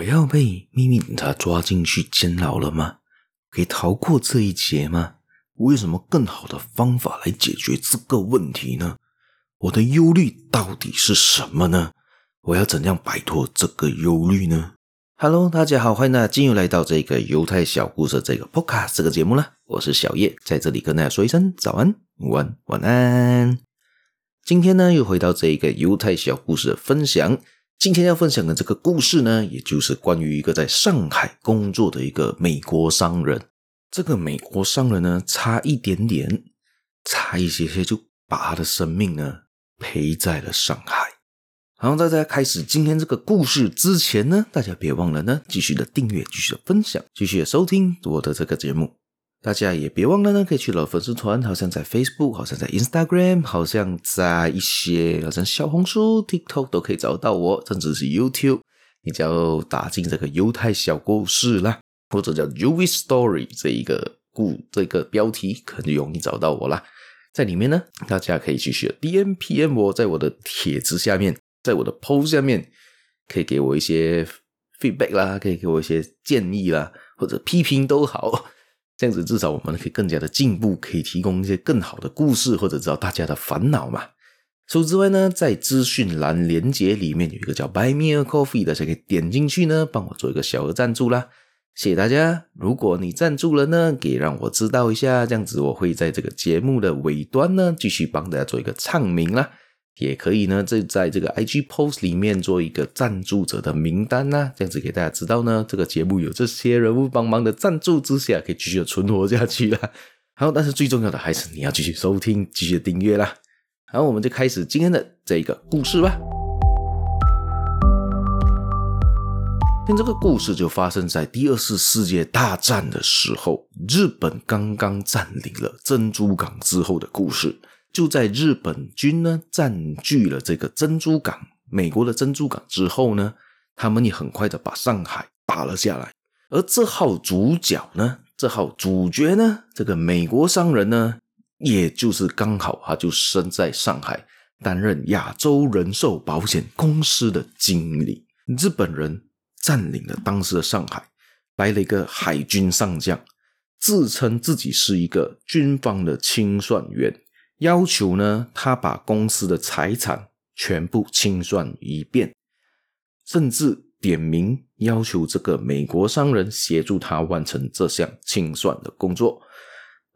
我要被秘密警察抓进去监牢了吗？可以逃过这一劫吗？我有什么更好的方法来解决这个问题呢？我的忧虑到底是什么呢？我要怎样摆脱这个忧虑呢？Hello，大家好，欢迎大家进入来到这个犹太小故事这个 Podcast 这个节目啦。我是小叶，在这里跟大家说一声早安、午安、晚安。今天呢，又回到这个犹太小故事的分享。今天要分享的这个故事呢，也就是关于一个在上海工作的一个美国商人。这个美国商人呢，差一点点，差一些些，就把他的生命呢。赔在了上海。好，在大家开始今天这个故事之前呢，大家别忘了呢，继续的订阅，继续的分享，继续的收听我的这个节目。大家也别忘了呢，可以去了粉丝团，好像在 Facebook，好像在 Instagram，好像在一些好像小红书、TikTok 都可以找到我，甚至是 YouTube，你只要打进这个犹太小故事啦，或者叫 Jewish Story 这一个故这个标题，可能就容易找到我啦。在里面呢，大家可以继续 DM PM 我，在我的帖子下面，在我的 post 下面，可以给我一些 feedback 啦，可以给我一些建议啦，或者批评都好。这样子至少我们可以更加的进步，可以提供一些更好的故事，或者知道大家的烦恼嘛。除此之外呢，在资讯栏连接里面有一个叫 Buy Me a Coffee 的，大家可以点进去呢，帮我做一个小额赞助啦。谢谢大家！如果你赞助了呢，给让我知道一下，这样子我会在这个节目的尾端呢，继续帮大家做一个唱名啦。也可以呢，在在这个 IG post 里面做一个赞助者的名单啦，这样子给大家知道呢，这个节目有这些人物帮忙的赞助之下，可以继续的存活下去啦。好，但是最重要的还是你要继续收听，继续订阅啦。好，我们就开始今天的这个故事吧。这个故事就发生在第二次世界大战的时候，日本刚刚占领了珍珠港之后的故事。就在日本军呢占据了这个珍珠港，美国的珍珠港之后呢，他们也很快的把上海打了下来。而这号主角呢，这号主角呢，这个美国商人呢，也就是刚好他就生在上海，担任亚洲人寿保险公司的经理。日本人。占领了当时的上海，来了一个海军上将，自称自己是一个军方的清算员，要求呢他把公司的财产全部清算一遍，甚至点名要求这个美国商人协助他完成这项清算的工作。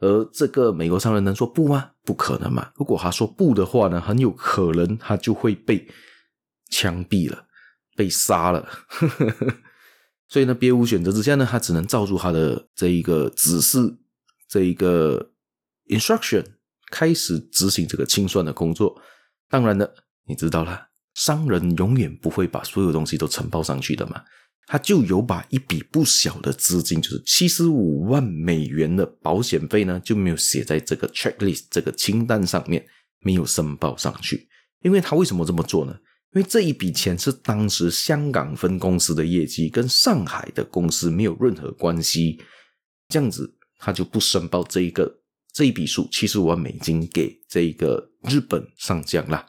而这个美国商人能说不吗？不可能嘛！如果他说不的话呢，很有可能他就会被枪毙了。被杀了，所以呢，别无选择之下呢，他只能照住他的这一个指示，这一个 instruction 开始执行这个清算的工作。当然了，你知道了，商人永远不会把所有东西都承包上去的嘛，他就有把一笔不小的资金，就是七十五万美元的保险费呢，就没有写在这个 checklist 这个清单上面，没有申报上去。因为他为什么这么做呢？因为这一笔钱是当时香港分公司的业绩，跟上海的公司没有任何关系，这样子他就不申报这一个这一笔数七十五万美金给这一个日本上将啦。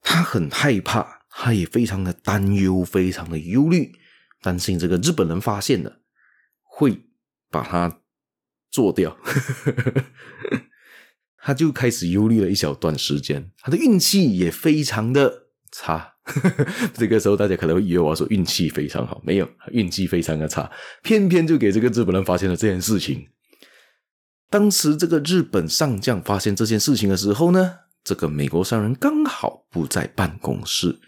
他很害怕，他也非常的担忧，非常的忧虑，担心这个日本人发现了会把他做掉，他就开始忧虑了一小段时间。他的运气也非常的差。这个时候，大家可能会以为我要说运气非常好，没有，运气非常的差，偏偏就给这个日本人发现了这件事情。当时这个日本上将发现这件事情的时候呢，这个美国商人刚好不在办公室，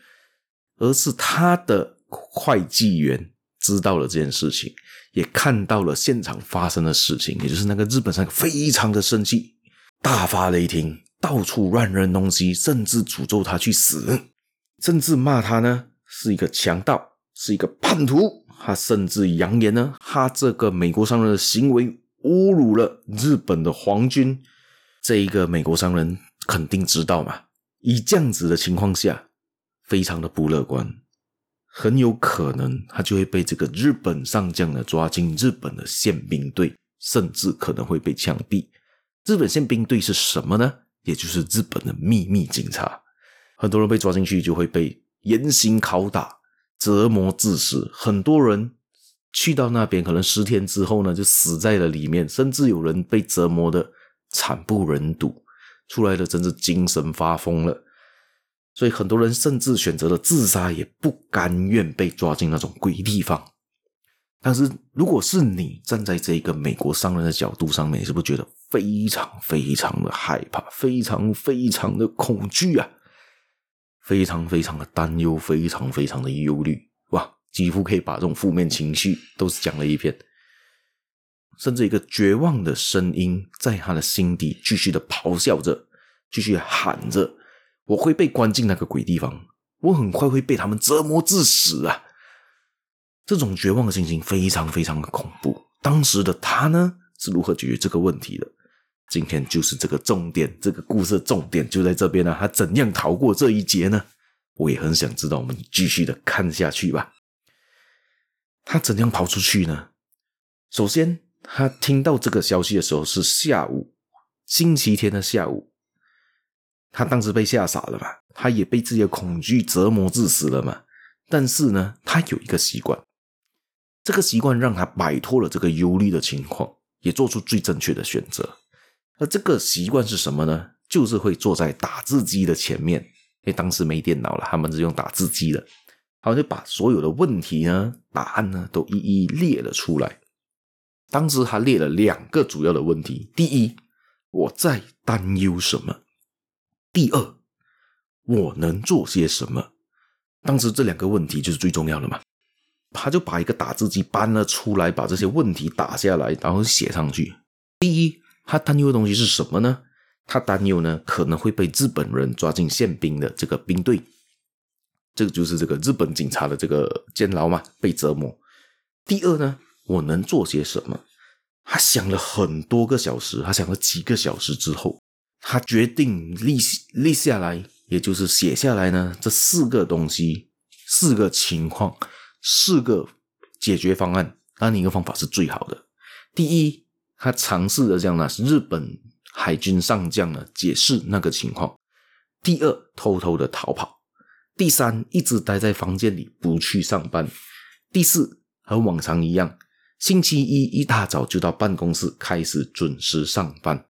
而是他的会计员知道了这件事情，也看到了现场发生的事情，也就是那个日本商人非常的生气，大发雷霆，到处乱扔东西，甚至诅咒他去死。甚至骂他呢是一个强盗，是一个叛徒。他甚至扬言呢，他这个美国商人的行为侮辱了日本的皇军。这一个美国商人肯定知道嘛，以这样子的情况下，非常的不乐观，很有可能他就会被这个日本上将呢抓进日本的宪兵队，甚至可能会被枪毙。日本宪兵队是什么呢？也就是日本的秘密警察。很多人被抓进去就会被严刑拷打，折磨致死，很多人去到那边，可能十天之后呢，就死在了里面，甚至有人被折磨的惨不忍睹，出来的真是精神发疯了。所以很多人甚至选择了自杀，也不甘愿被抓进那种鬼地方。但是如果是你站在这个美国商人的角度上面，你是不是觉得非常非常的害怕，非常非常的恐惧啊？非常非常的担忧，非常非常的忧虑，几乎可以把这种负面情绪都是讲了一遍，甚至一个绝望的声音在他的心底继续的咆哮着，继续喊着：“我会被关进那个鬼地方，我很快会被他们折磨致死啊！”这种绝望的心情非常非常的恐怖。当时的他呢，是如何解决这个问题的？今天就是这个重点，这个故事的重点就在这边了。他怎样逃过这一劫呢？我也很想知道。我们继续的看下去吧。他怎样跑出去呢？首先，他听到这个消息的时候是下午，星期天的下午。他当时被吓傻了嘛，他也被自己的恐惧折磨致死了嘛。但是呢，他有一个习惯，这个习惯让他摆脱了这个忧虑的情况，也做出最正确的选择。而这个习惯是什么呢？就是会坐在打字机的前面，因为当时没电脑了，他们是用打字机的，然后就把所有的问题呢、答案呢都一一列了出来。当时他列了两个主要的问题：第一，我在担忧什么；第二，我能做些什么。当时这两个问题就是最重要的嘛。他就把一个打字机搬了出来，把这些问题打下来，然后写上去。第一。他担忧的东西是什么呢？他担忧呢，可能会被日本人抓进宪兵的这个兵队，这个就是这个日本警察的这个监牢嘛，被折磨。第二呢，我能做些什么？他想了很多个小时，他想了几个小时之后，他决定立立下来，也就是写下来呢，这四个东西，四个情况，四个解决方案。那哪一个方法是最好的？第一。他尝试着向呢日本海军上将呢解释那个情况。第二，偷偷的逃跑。第三，一直待在房间里不去上班。第四，和往常一样，星期一一大早就到办公室开始准时上班。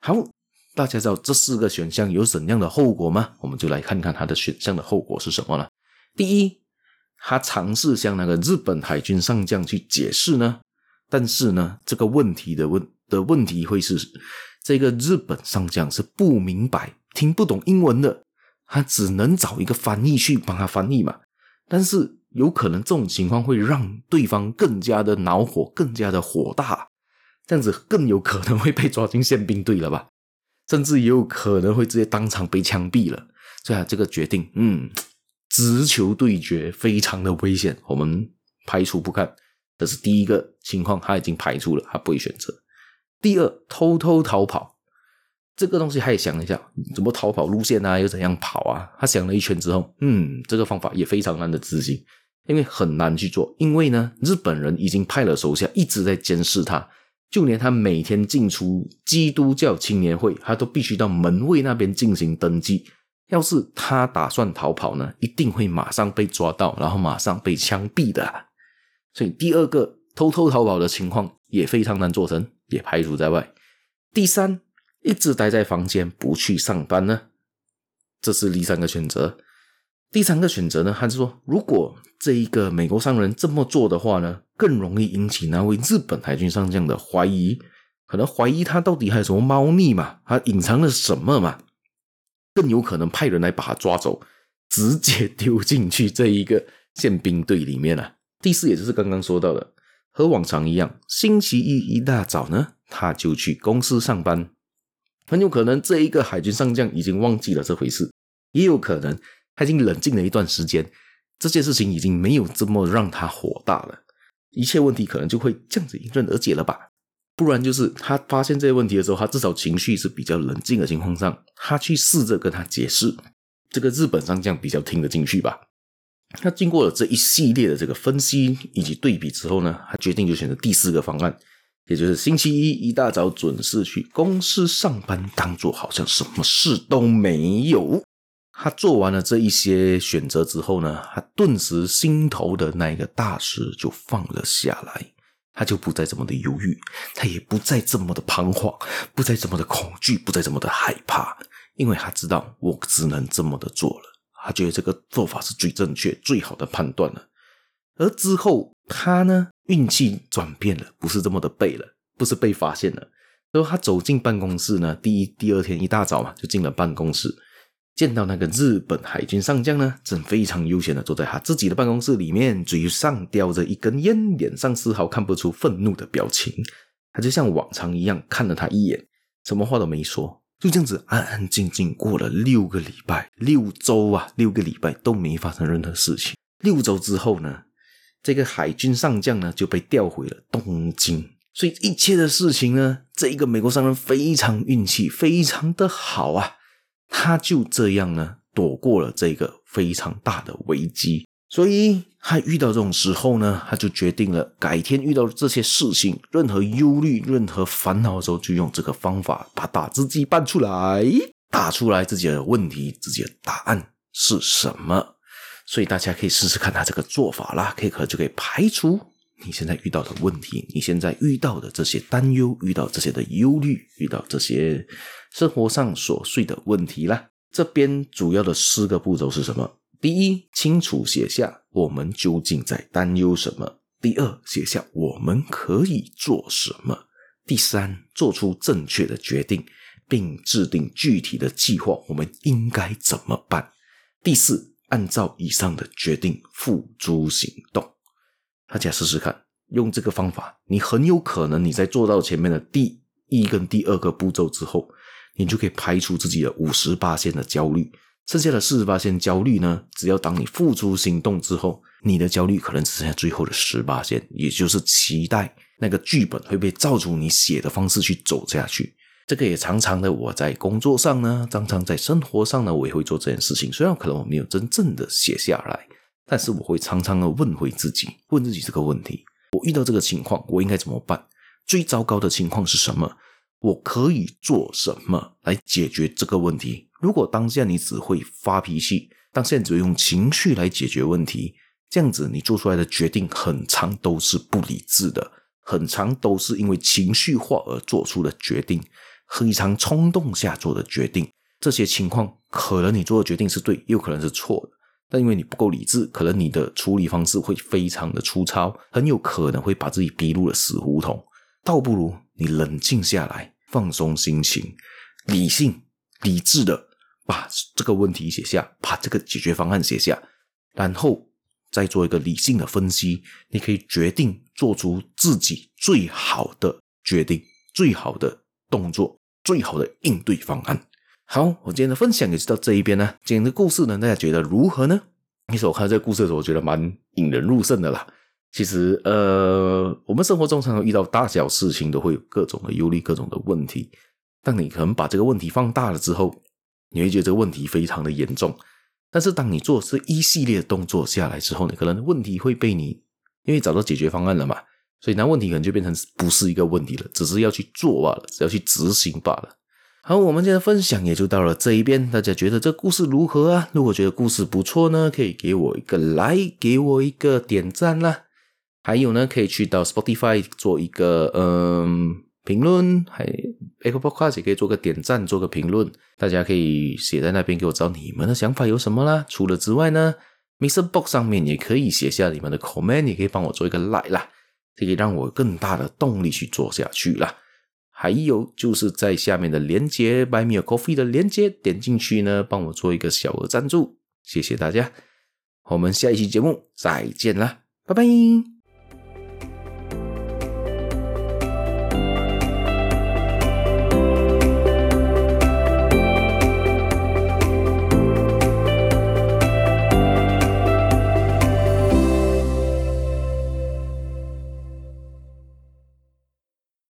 好，大家知道这四个选项有怎样的后果吗？我们就来看看他的选项的后果是什么了。第一，他尝试向那个日本海军上将去解释呢。但是呢，这个问题的问的问题会是，这个日本上将是不明白、听不懂英文的，他只能找一个翻译去帮他翻译嘛。但是有可能这种情况会让对方更加的恼火、更加的火大，这样子更有可能会被抓进宪兵队了吧？甚至也有可能会直接当场被枪毙了。所以啊，这个决定，嗯，直球对决非常的危险，我们排除不看。这是第一个情况，他已经排除了，他不会选择。第二，偷偷逃跑，这个东西他也想了一下，怎么逃跑路线啊，又怎样跑啊？他想了一圈之后，嗯，这个方法也非常难的执行，因为很难去做。因为呢，日本人已经派了手下一直在监视他，就连他每天进出基督教青年会，他都必须到门卫那边进行登记。要是他打算逃跑呢，一定会马上被抓到，然后马上被枪毙的。所以第二个偷偷逃跑的情况也非常难做成，也排除在外。第三，一直待在房间不去上班呢，这是第三个选择。第三个选择呢，还是说，如果这一个美国商人这么做的话呢，更容易引起那位日本海军上将的怀疑，可能怀疑他到底还有什么猫腻嘛，他隐藏了什么嘛，更有可能派人来把他抓走，直接丢进去这一个宪兵队里面了。第四，也就是刚刚说到的，和往常一样，星期一一大早呢，他就去公司上班。很有可能这一个海军上将已经忘记了这回事，也有可能他已经冷静了一段时间，这件事情已经没有这么让他火大了，一切问题可能就会这样子迎刃而解了吧。不然就是他发现这些问题的时候，他至少情绪是比较冷静的情况上，他去试着跟他解释，这个日本上将比较听得进去吧。那经过了这一系列的这个分析以及对比之后呢，他决定就选择第四个方案，也就是星期一一大早准时去公司上班，当做好像什么事都没有。他做完了这一些选择之后呢，他顿时心头的那一个大石就放了下来，他就不再这么的犹豫，他也不再这么的彷徨，不再这么的恐惧，不再这么的害怕，因为他知道我只能这么的做了。他觉得这个做法是最正确、最好的判断了。而之后他呢，运气转变了，不是这么的背了，不是被发现了。然后他走进办公室呢，第一、第二天一大早嘛，就进了办公室。见到那个日本海军上将呢，正非常悠闲的坐在他自己的办公室里面，嘴上叼着一根烟，脸上丝毫看不出愤怒的表情。他就像往常一样看了他一眼，什么话都没说，就这样子安安静静过了六个礼拜、六周啊，六个礼拜都没发生任何事情。六周之后呢，这个海军上将呢就被调回了东京。所以一切的事情呢，这一个美国商人非常运气，非常的好啊。他就这样呢，躲过了这个非常大的危机。所以他遇到这种时候呢，他就决定了，改天遇到这些事情，任何忧虑、任何烦恼的时候，就用这个方法，把打字机搬出来，打出来自己的问题，自己的答案是什么。所以大家可以试试看他这个做法啦，可以可就可以排除你现在遇到的问题，你现在遇到的这些担忧，遇到这些的忧虑，遇到这些。生活上琐碎的问题啦，这边主要的四个步骤是什么？第一，清楚写下我们究竟在担忧什么；第二，写下我们可以做什么；第三，做出正确的决定，并制定具体的计划，我们应该怎么办；第四，按照以上的决定付诸行动。大家试试看，用这个方法，你很有可能你在做到前面的第一跟第二个步骤之后。你就可以排除自己的五十八线的焦虑，剩下的四十八线焦虑呢，只要当你付诸行动之后，你的焦虑可能只剩下最后的十八线，也就是期待那个剧本会被照出你写的方式去走下去。这个也常常的，我在工作上呢，常常在生活上呢，我也会做这件事情。虽然可能我没有真正的写下来，但是我会常常的问回自己，问自己这个问题：我遇到这个情况，我应该怎么办？最糟糕的情况是什么？我可以做什么来解决这个问题？如果当下你只会发脾气，当下你只会用情绪来解决问题，这样子你做出来的决定很长都是不理智的，很长都是因为情绪化而做出的决定，非常冲动下做的决定。这些情况可能你做的决定是对，又可能是错的，但因为你不够理智，可能你的处理方式会非常的粗糙，很有可能会把自己逼入了死胡同。倒不如你冷静下来，放松心情，理性、理智的把这个问题写下，把这个解决方案写下，然后再做一个理性的分析。你可以决定做出自己最好的决定、最好的动作、最好的应对方案。好，我今天的分享也是到这一边呢。今天的故事呢，大家觉得如何呢？其实我看这个故事的时候，我觉得蛮引人入胜的啦。其实，呃，我们生活中常常遇到大小事情，都会有各种的忧虑、各种的问题。当你可能把这个问题放大了之后，你会觉得这个问题非常的严重。但是，当你做这一系列的动作下来之后，你可能问题会被你因为找到解决方案了嘛，所以那问题可能就变成不是一个问题了，只是要去做罢了，只要去执行罢了。好，我们今天的分享也就到了这一边。大家觉得这故事如何啊？如果觉得故事不错呢，可以给我一个 like，给我一个点赞啦。还有呢，可以去到 Spotify 做一个嗯评论，还 Apple Podcast 也可以做个点赞，做个评论。大家可以写在那边给我知道你们的想法有什么啦。除了之外呢，Mr. Box 上面也可以写下你们的 comment，也可以帮我做一个 like 啦，可以让我更大的动力去做下去了。还有就是在下面的连接，Buy Me a Coffee 的连接，点进去呢，帮我做一个小额赞助，谢谢大家。我们下一期节目再见啦，拜拜。